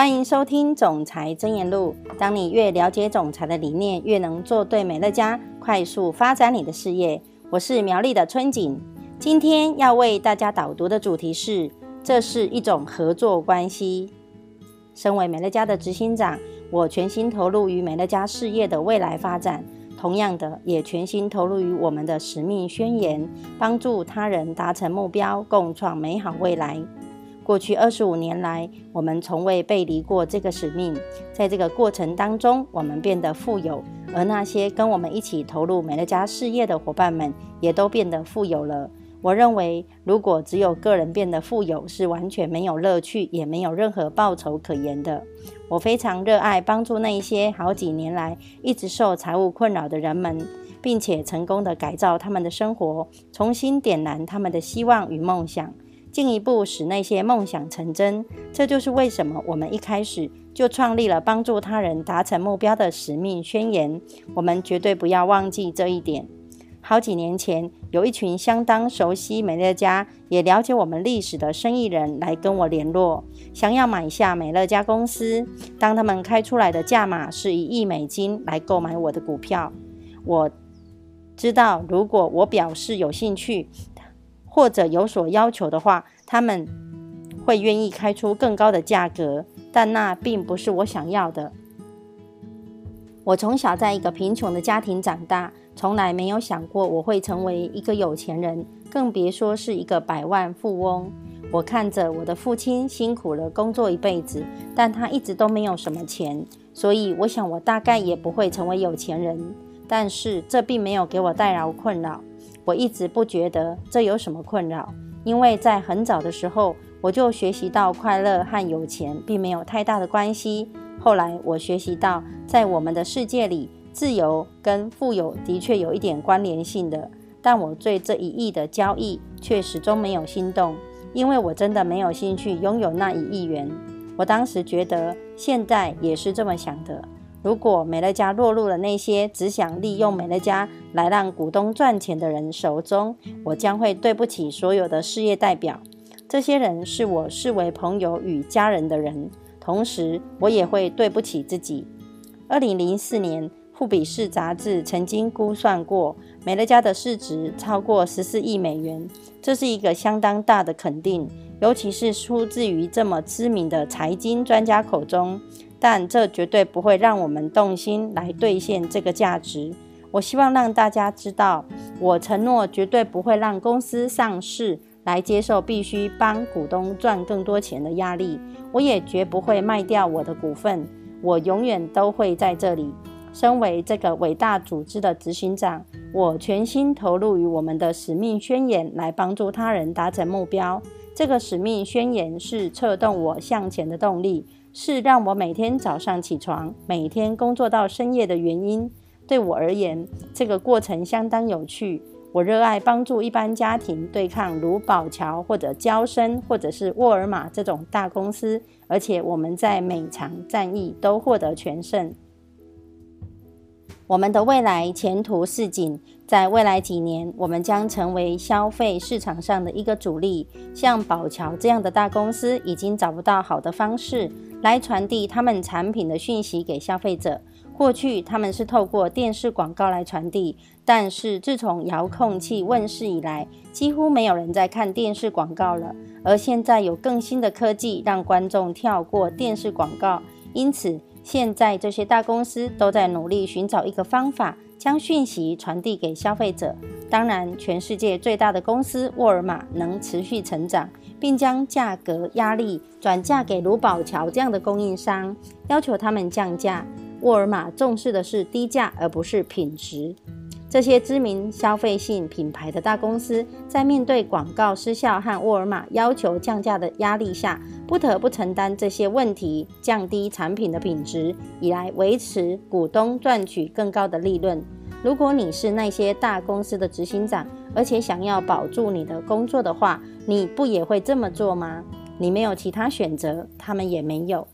欢迎收听《总裁真言录》。当你越了解总裁的理念，越能做对美乐家，快速发展你的事业。我是苗栗的春景，今天要为大家导读的主题是：这是一种合作关系。身为美乐家的执行长，我全心投入于美乐家事业的未来发展。同样的，也全心投入于我们的使命宣言，帮助他人达成目标，共创美好未来。过去二十五年来，我们从未背离过这个使命。在这个过程当中，我们变得富有，而那些跟我们一起投入美乐家事业的伙伴们，也都变得富有了。我认为，如果只有个人变得富有，是完全没有乐趣，也没有任何报酬可言的。我非常热爱帮助那一些好几年来一直受财务困扰的人们，并且成功的改造他们的生活，重新点燃他们的希望与梦想，进一步使那些梦想成真。这就是为什么我们一开始就创立了帮助他人达成目标的使命宣言。我们绝对不要忘记这一点。好几年前，有一群相当熟悉美乐家、也了解我们历史的生意人来跟我联络，想要买下美乐家公司。当他们开出来的价码是一亿美金来购买我的股票，我知道如果我表示有兴趣或者有所要求的话，他们会愿意开出更高的价格，但那并不是我想要的。我从小在一个贫穷的家庭长大。从来没有想过我会成为一个有钱人，更别说是一个百万富翁。我看着我的父亲辛苦了工作一辈子，但他一直都没有什么钱，所以我想我大概也不会成为有钱人。但是这并没有给我带来困扰，我一直不觉得这有什么困扰，因为在很早的时候我就学习到快乐和有钱并没有太大的关系。后来我学习到，在我们的世界里。自由跟富有的确有一点关联性的，但我对这一亿的交易却始终没有心动，因为我真的没有兴趣拥有那一亿元。我当时觉得，现在也是这么想的。如果美乐家落入了那些只想利用美乐家来让股东赚钱的人手中，我将会对不起所有的事业代表。这些人是我视为朋友与家人的人，同时我也会对不起自己。二零零四年。富比士杂志曾经估算过，美乐家的市值超过十四亿美元，这是一个相当大的肯定，尤其是出自于这么知名的财经专家口中。但这绝对不会让我们动心来兑现这个价值。我希望让大家知道，我承诺绝对不会让公司上市来接受必须帮股东赚更多钱的压力。我也绝不会卖掉我的股份，我永远都会在这里。身为这个伟大组织的执行长，我全心投入于我们的使命宣言，来帮助他人达成目标。这个使命宣言是策动我向前的动力，是让我每天早上起床、每天工作到深夜的原因。对我而言，这个过程相当有趣。我热爱帮助一般家庭对抗如宝桥或者交生或者是沃尔玛这种大公司，而且我们在每场战役都获得全胜。我们的未来前途似锦，在未来几年，我们将成为消费市场上的一个主力。像宝桥这样的大公司，已经找不到好的方式来传递他们产品的讯息给消费者。过去他们是透过电视广告来传递，但是自从遥控器问世以来，几乎没有人在看电视广告了。而现在有更新的科技，让观众跳过电视广告，因此。现在这些大公司都在努力寻找一个方法，将讯息传递给消费者。当然，全世界最大的公司沃尔玛能持续成长，并将价格压力转嫁给卢宝桥这样的供应商，要求他们降价。沃尔玛重视的是低价，而不是品质。这些知名消费性品牌的大公司在面对广告失效和沃尔玛要求降价的压力下，不得不承担这些问题，降低产品的品质，以来维持股东赚取更高的利润。如果你是那些大公司的执行长，而且想要保住你的工作的话，你不也会这么做吗？你没有其他选择，他们也没有。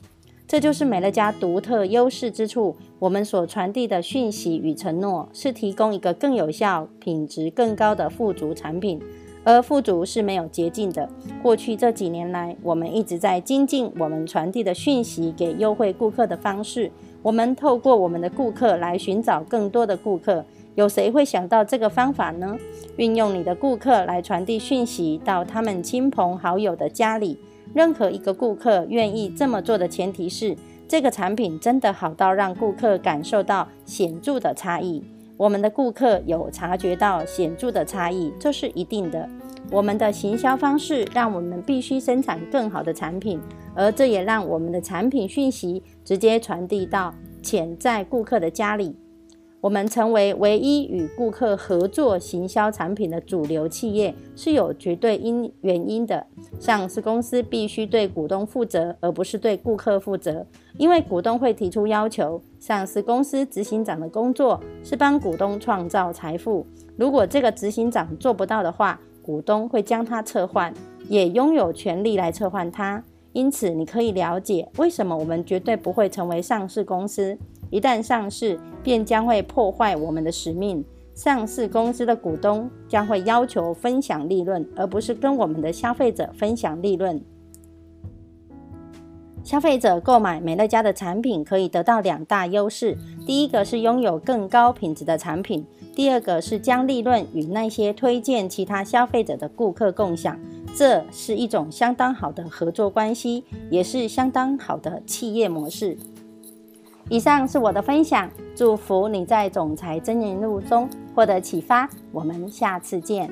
这就是美乐家独特优势之处。我们所传递的讯息与承诺是提供一个更有效、品质更高的富足产品，而富足是没有捷径的。过去这几年来，我们一直在精进我们传递的讯息给优惠顾客的方式。我们透过我们的顾客来寻找更多的顾客。有谁会想到这个方法呢？运用你的顾客来传递讯息到他们亲朋好友的家里。任何一个顾客愿意这么做的前提是，这个产品真的好到让顾客感受到显著的差异。我们的顾客有察觉到显著的差异，这是一定的。我们的行销方式让我们必须生产更好的产品，而这也让我们的产品讯息直接传递到潜在顾客的家里。我们成为唯一与顾客合作行销产品的主流企业，是有绝对因原因的。上市公司必须对股东负责，而不是对顾客负责，因为股东会提出要求。上市公司执行长的工作是帮股东创造财富，如果这个执行长做不到的话，股东会将他撤换，也拥有权利来撤换他。因此，你可以了解为什么我们绝对不会成为上市公司。一旦上市，便将会破坏我们的使命。上市公司的股东将会要求分享利润，而不是跟我们的消费者分享利润。消费者购买美乐家的产品可以得到两大优势：第一个是拥有更高品质的产品；第二个是将利润与那些推荐其他消费者的顾客共享。这是一种相当好的合作关系，也是相当好的企业模式。以上是我的分享，祝福你在总裁真言录中获得启发。我们下次见。